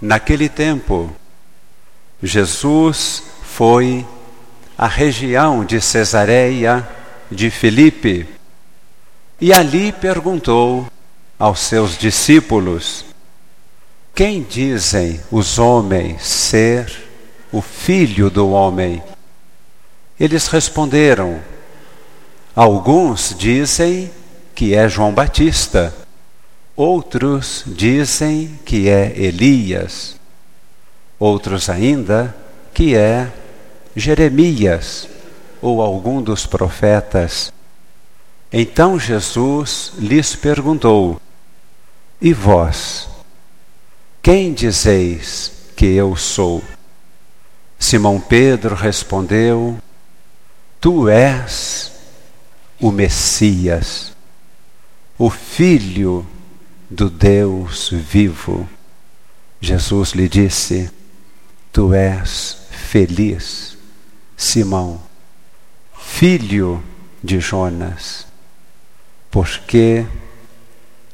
Naquele tempo, Jesus foi à região de Cesareia de Filipe e ali perguntou aos seus discípulos: Quem dizem os homens ser o filho do homem? Eles responderam: Alguns dizem que é João Batista Outros dizem que é Elias, outros ainda que é Jeremias ou algum dos profetas. Então Jesus lhes perguntou: E vós, quem dizeis que eu sou? Simão Pedro respondeu: Tu és o Messias, o Filho do Deus vivo. Jesus lhe disse: Tu és feliz, Simão, filho de Jonas, porque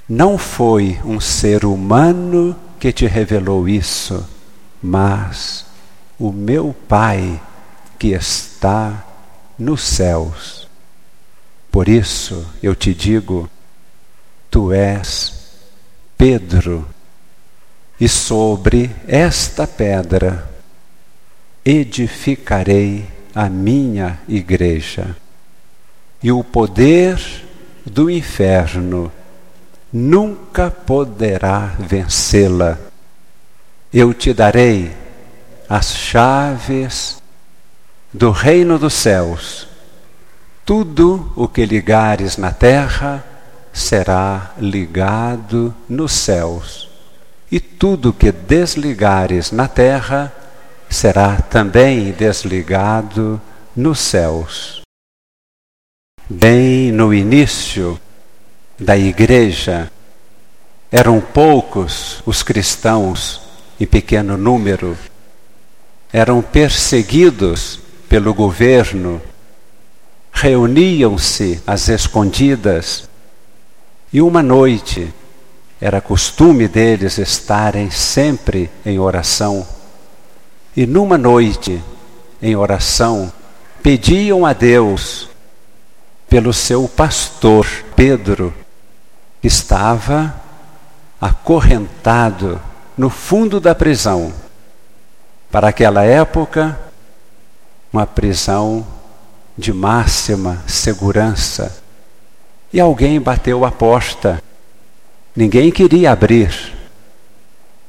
não foi um ser humano que te revelou isso, mas o meu Pai que está nos céus. Por isso eu te digo: Tu és Pedro, e sobre esta pedra edificarei a minha igreja, e o poder do inferno nunca poderá vencê-la. Eu te darei as chaves do reino dos céus. Tudo o que ligares na terra, será ligado nos céus, e tudo que desligares na terra será também desligado nos céus. Bem no início da igreja, eram poucos os cristãos em pequeno número, eram perseguidos pelo governo, reuniam-se às escondidas e uma noite, era costume deles estarem sempre em oração. E numa noite, em oração, pediam a Deus pelo seu pastor Pedro, que estava acorrentado no fundo da prisão. Para aquela época, uma prisão de máxima segurança e alguém bateu a porta. Ninguém queria abrir.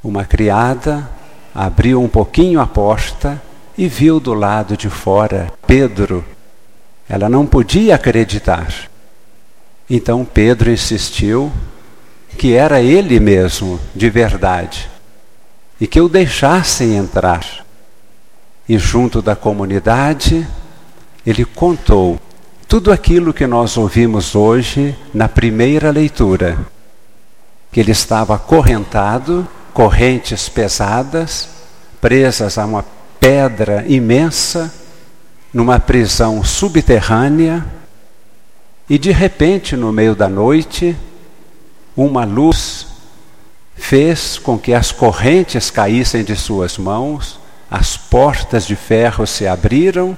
Uma criada abriu um pouquinho a porta e viu do lado de fora Pedro. Ela não podia acreditar. Então Pedro insistiu que era ele mesmo, de verdade, e que o deixassem entrar. E junto da comunidade, ele contou tudo aquilo que nós ouvimos hoje na primeira leitura, que ele estava acorrentado, correntes pesadas, presas a uma pedra imensa, numa prisão subterrânea, e de repente, no meio da noite, uma luz fez com que as correntes caíssem de suas mãos, as portas de ferro se abriram,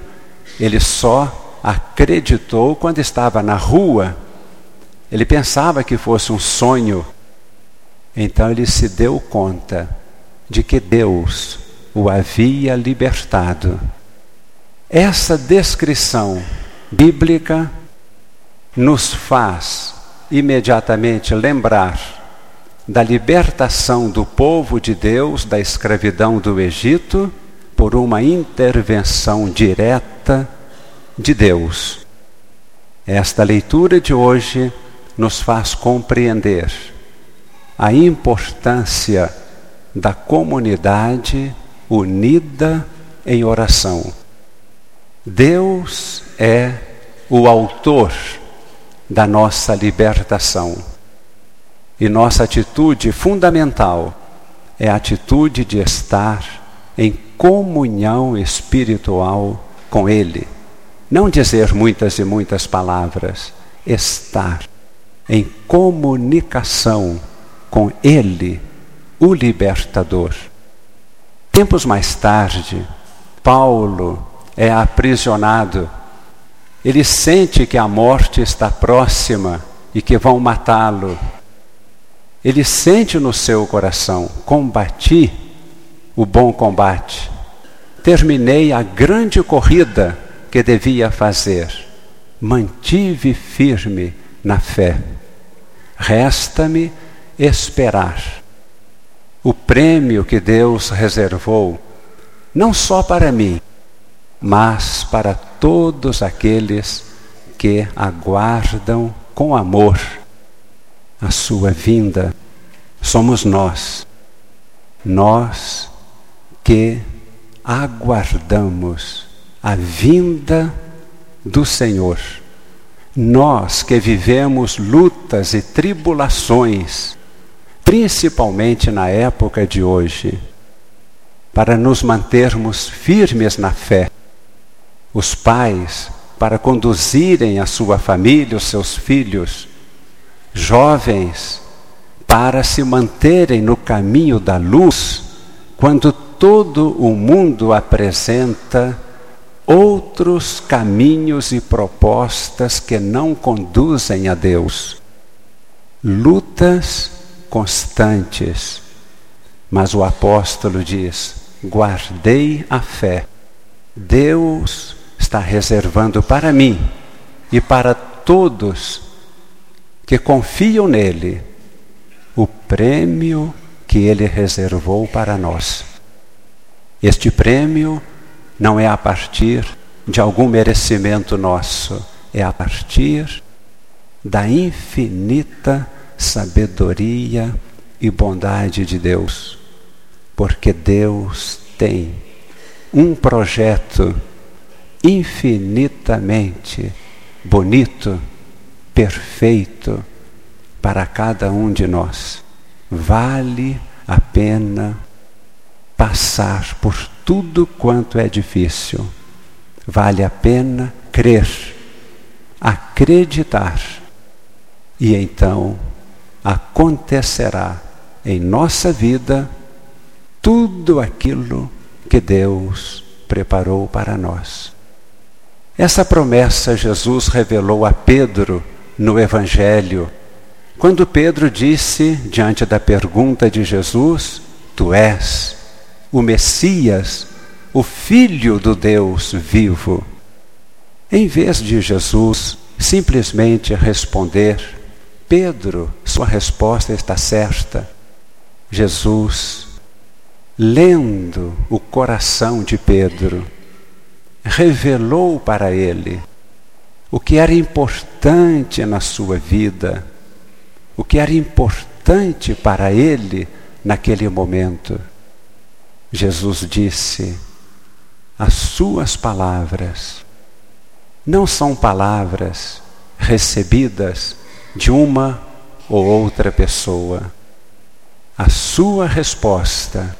ele só acreditou quando estava na rua. Ele pensava que fosse um sonho. Então ele se deu conta de que Deus o havia libertado. Essa descrição bíblica nos faz imediatamente lembrar da libertação do povo de Deus da escravidão do Egito por uma intervenção direta de Deus. Esta leitura de hoje nos faz compreender a importância da comunidade unida em oração. Deus é o autor da nossa libertação. E nossa atitude fundamental é a atitude de estar em comunhão espiritual com Ele. Não dizer muitas e muitas palavras, estar em comunicação com Ele, o libertador. Tempos mais tarde, Paulo é aprisionado. Ele sente que a morte está próxima e que vão matá-lo. Ele sente no seu coração: combati o bom combate, terminei a grande corrida que devia fazer, mantive firme na fé. Resta-me esperar o prêmio que Deus reservou, não só para mim, mas para todos aqueles que aguardam com amor a sua vinda. Somos nós, nós que aguardamos a vinda do Senhor. Nós que vivemos lutas e tribulações, principalmente na época de hoje, para nos mantermos firmes na fé. Os pais, para conduzirem a sua família, os seus filhos, jovens, para se manterem no caminho da luz, quando todo o mundo apresenta outros caminhos e propostas que não conduzem a Deus. Lutas constantes. Mas o apóstolo diz: guardei a fé. Deus está reservando para mim e para todos que confiam nele o prêmio que ele reservou para nós. Este prêmio não é a partir de algum merecimento nosso, é a partir da infinita sabedoria e bondade de Deus. Porque Deus tem um projeto infinitamente bonito, perfeito para cada um de nós. Vale a pena passar por tudo quanto é difícil. Vale a pena crer, acreditar, e então acontecerá em nossa vida tudo aquilo que Deus preparou para nós. Essa promessa Jesus revelou a Pedro no Evangelho, quando Pedro disse, diante da pergunta de Jesus: Tu és o Messias, o Filho do Deus vivo. Em vez de Jesus simplesmente responder, Pedro, sua resposta está certa. Jesus, lendo o coração de Pedro, revelou para ele o que era importante na sua vida, o que era importante para ele naquele momento. Jesus disse: As suas palavras não são palavras recebidas de uma ou outra pessoa. A sua resposta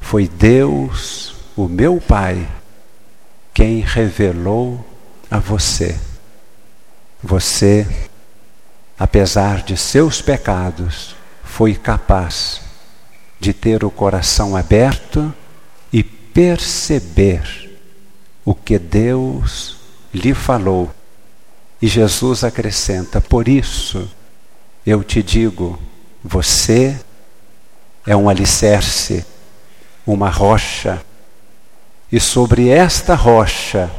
foi Deus, o meu Pai, quem revelou a você. Você, apesar de seus pecados, foi capaz de ter o coração aberto e perceber o que Deus lhe falou. E Jesus acrescenta: Por isso eu te digo, você é um alicerce, uma rocha, e sobre esta rocha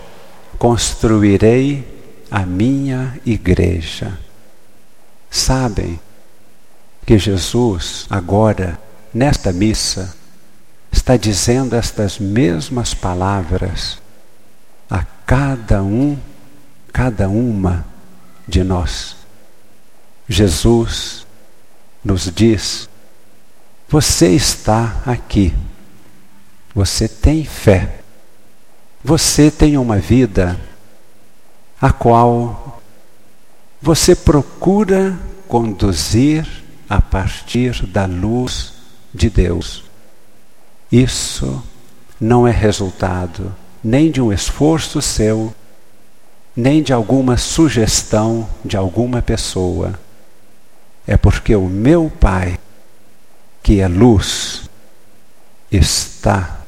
construirei a minha igreja. Sabem que Jesus agora nesta missa, está dizendo estas mesmas palavras a cada um, cada uma de nós. Jesus nos diz: você está aqui, você tem fé, você tem uma vida a qual você procura conduzir a partir da luz de Deus. Isso não é resultado nem de um esforço seu, nem de alguma sugestão de alguma pessoa. É porque o meu Pai, que é luz, está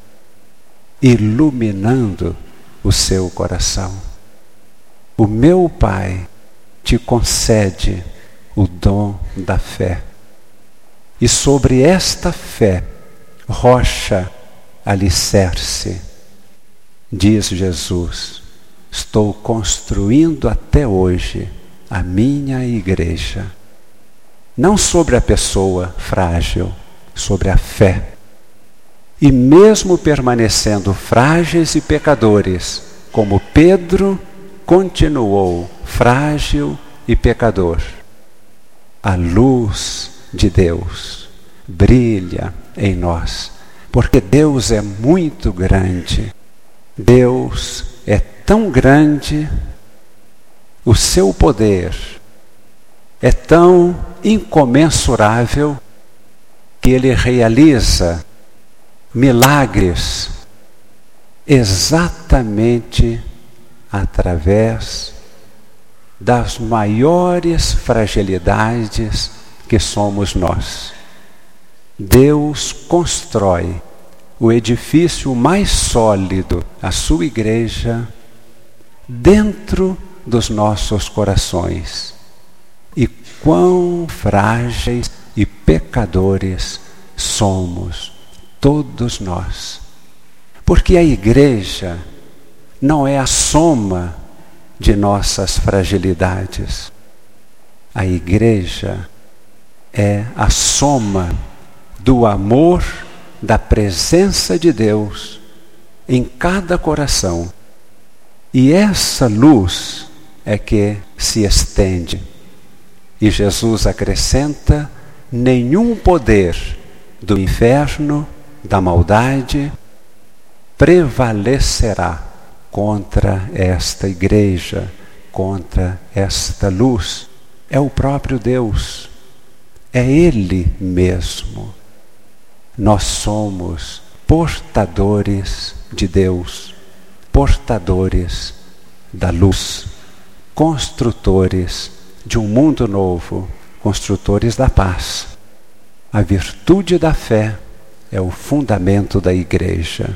iluminando o seu coração. O meu Pai te concede o dom da fé. E sobre esta fé, rocha alicerce, diz Jesus, estou construindo até hoje a minha igreja. Não sobre a pessoa frágil, sobre a fé. E mesmo permanecendo frágeis e pecadores, como Pedro continuou frágil e pecador, a luz de Deus brilha em nós, porque Deus é muito grande. Deus é tão grande, o seu poder é tão incomensurável que ele realiza milagres exatamente através das maiores fragilidades que somos nós. Deus constrói o edifício mais sólido, a sua igreja, dentro dos nossos corações. E quão frágeis e pecadores somos, todos nós. Porque a igreja não é a soma de nossas fragilidades. A igreja é a soma do amor, da presença de Deus em cada coração. E essa luz é que se estende. E Jesus acrescenta: nenhum poder do inferno, da maldade, prevalecerá contra esta igreja, contra esta luz. É o próprio Deus, é Ele mesmo. Nós somos portadores de Deus, portadores da luz, construtores de um mundo novo, construtores da paz. A virtude da fé é o fundamento da igreja.